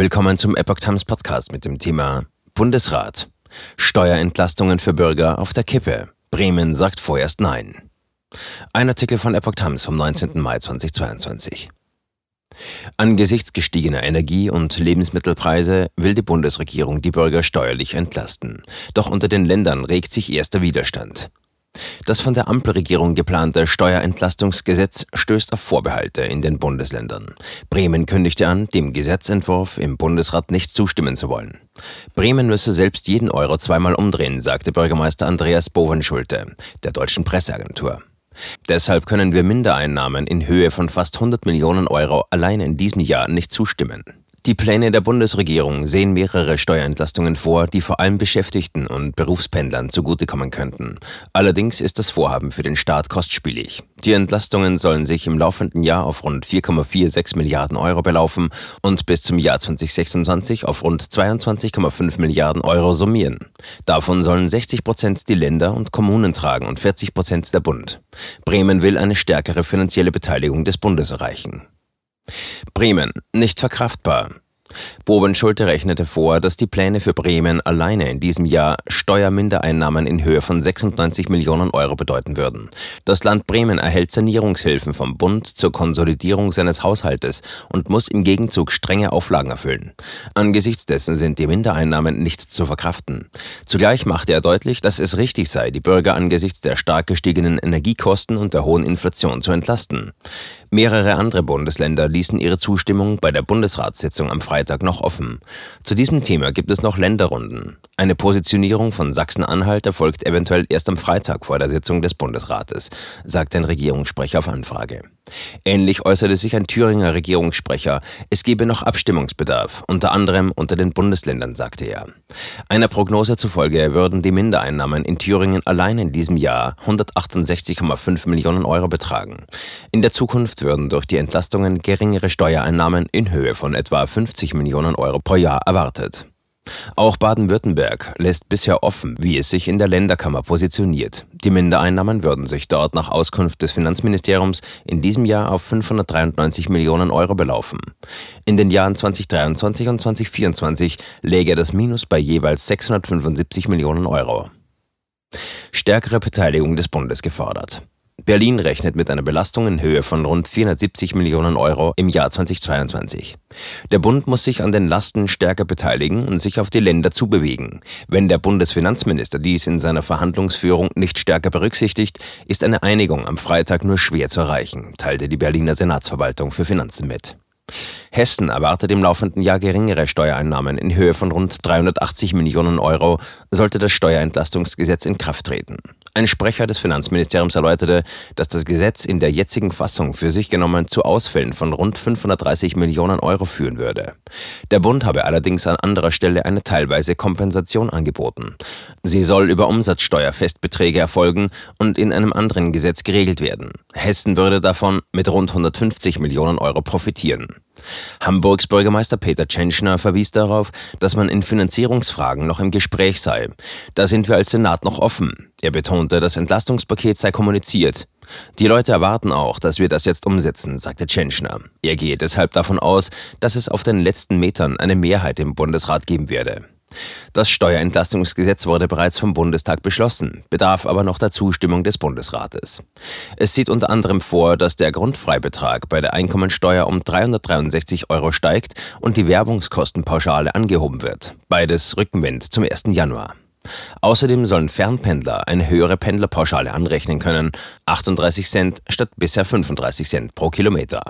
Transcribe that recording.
Willkommen zum Epoch Times Podcast mit dem Thema Bundesrat. Steuerentlastungen für Bürger auf der Kippe. Bremen sagt vorerst Nein. Ein Artikel von Epoch Times vom 19. Mai 2022. Angesichts gestiegener Energie- und Lebensmittelpreise will die Bundesregierung die Bürger steuerlich entlasten. Doch unter den Ländern regt sich erster Widerstand. Das von der Ampelregierung geplante Steuerentlastungsgesetz stößt auf Vorbehalte in den Bundesländern. Bremen kündigte an, dem Gesetzentwurf im Bundesrat nicht zustimmen zu wollen. Bremen müsse selbst jeden Euro zweimal umdrehen, sagte Bürgermeister Andreas Bovenschulte der deutschen Presseagentur. Deshalb können wir Mindereinnahmen in Höhe von fast 100 Millionen Euro allein in diesem Jahr nicht zustimmen. Die Pläne der Bundesregierung sehen mehrere Steuerentlastungen vor, die vor allem Beschäftigten und Berufspendlern zugutekommen könnten. Allerdings ist das Vorhaben für den Staat kostspielig. Die Entlastungen sollen sich im laufenden Jahr auf rund 4,46 Milliarden Euro belaufen und bis zum Jahr 2026 auf rund 22,5 Milliarden Euro summieren. Davon sollen 60 Prozent die Länder und Kommunen tragen und 40 Prozent der Bund. Bremen will eine stärkere finanzielle Beteiligung des Bundes erreichen. Bremen. Nicht verkraftbar. Bobenschulte rechnete vor, dass die Pläne für Bremen alleine in diesem Jahr Steuermindereinnahmen in Höhe von 96 Millionen Euro bedeuten würden. Das Land Bremen erhält Sanierungshilfen vom Bund zur Konsolidierung seines Haushaltes und muss im Gegenzug strenge Auflagen erfüllen. Angesichts dessen sind die Mindereinnahmen nicht zu verkraften. Zugleich machte er deutlich, dass es richtig sei, die Bürger angesichts der stark gestiegenen Energiekosten und der hohen Inflation zu entlasten. Mehrere andere Bundesländer ließen ihre Zustimmung bei der Bundesratssitzung am Freitag Freitag noch offen. Zu diesem Thema gibt es noch Länderrunden. Eine Positionierung von Sachsen-Anhalt erfolgt eventuell erst am Freitag vor der Sitzung des Bundesrates, sagt ein Regierungssprecher auf Anfrage. Ähnlich äußerte sich ein Thüringer Regierungssprecher, es gebe noch Abstimmungsbedarf, unter anderem unter den Bundesländern, sagte er. Einer Prognose zufolge würden die Mindereinnahmen in Thüringen allein in diesem Jahr 168,5 Millionen Euro betragen. In der Zukunft würden durch die Entlastungen geringere Steuereinnahmen in Höhe von etwa 50 Millionen Euro pro Jahr erwartet. Auch Baden-Württemberg lässt bisher offen, wie es sich in der Länderkammer positioniert. Die Mindereinnahmen würden sich dort nach Auskunft des Finanzministeriums in diesem Jahr auf 593 Millionen Euro belaufen. In den Jahren 2023 und 2024 läge das Minus bei jeweils 675 Millionen Euro. Stärkere Beteiligung des Bundes gefordert. Berlin rechnet mit einer Belastung in Höhe von rund 470 Millionen Euro im Jahr 2022. Der Bund muss sich an den Lasten stärker beteiligen und sich auf die Länder zubewegen. Wenn der Bundesfinanzminister dies in seiner Verhandlungsführung nicht stärker berücksichtigt, ist eine Einigung am Freitag nur schwer zu erreichen, teilte die Berliner Senatsverwaltung für Finanzen mit. Hessen erwartet im laufenden Jahr geringere Steuereinnahmen in Höhe von rund 380 Millionen Euro, sollte das Steuerentlastungsgesetz in Kraft treten. Ein Sprecher des Finanzministeriums erläuterte, dass das Gesetz in der jetzigen Fassung für sich genommen zu Ausfällen von rund 530 Millionen Euro führen würde. Der Bund habe allerdings an anderer Stelle eine teilweise Kompensation angeboten. Sie soll über Umsatzsteuerfestbeträge erfolgen und in einem anderen Gesetz geregelt werden. Hessen würde davon mit rund 150 Millionen Euro profitieren. Hamburgs Bürgermeister Peter Tschentschner verwies darauf, dass man in Finanzierungsfragen noch im Gespräch sei. Da sind wir als Senat noch offen. Er betonte, das Entlastungspaket sei kommuniziert. Die Leute erwarten auch, dass wir das jetzt umsetzen, sagte Tschentschner. Er gehe deshalb davon aus, dass es auf den letzten Metern eine Mehrheit im Bundesrat geben werde. Das Steuerentlastungsgesetz wurde bereits vom Bundestag beschlossen, bedarf aber noch der Zustimmung des Bundesrates. Es sieht unter anderem vor, dass der Grundfreibetrag bei der Einkommensteuer um 363 Euro steigt und die Werbungskostenpauschale angehoben wird. Beides Rückenwind zum 1. Januar. Außerdem sollen Fernpendler eine höhere Pendlerpauschale anrechnen können, 38 Cent statt bisher 35 Cent pro Kilometer.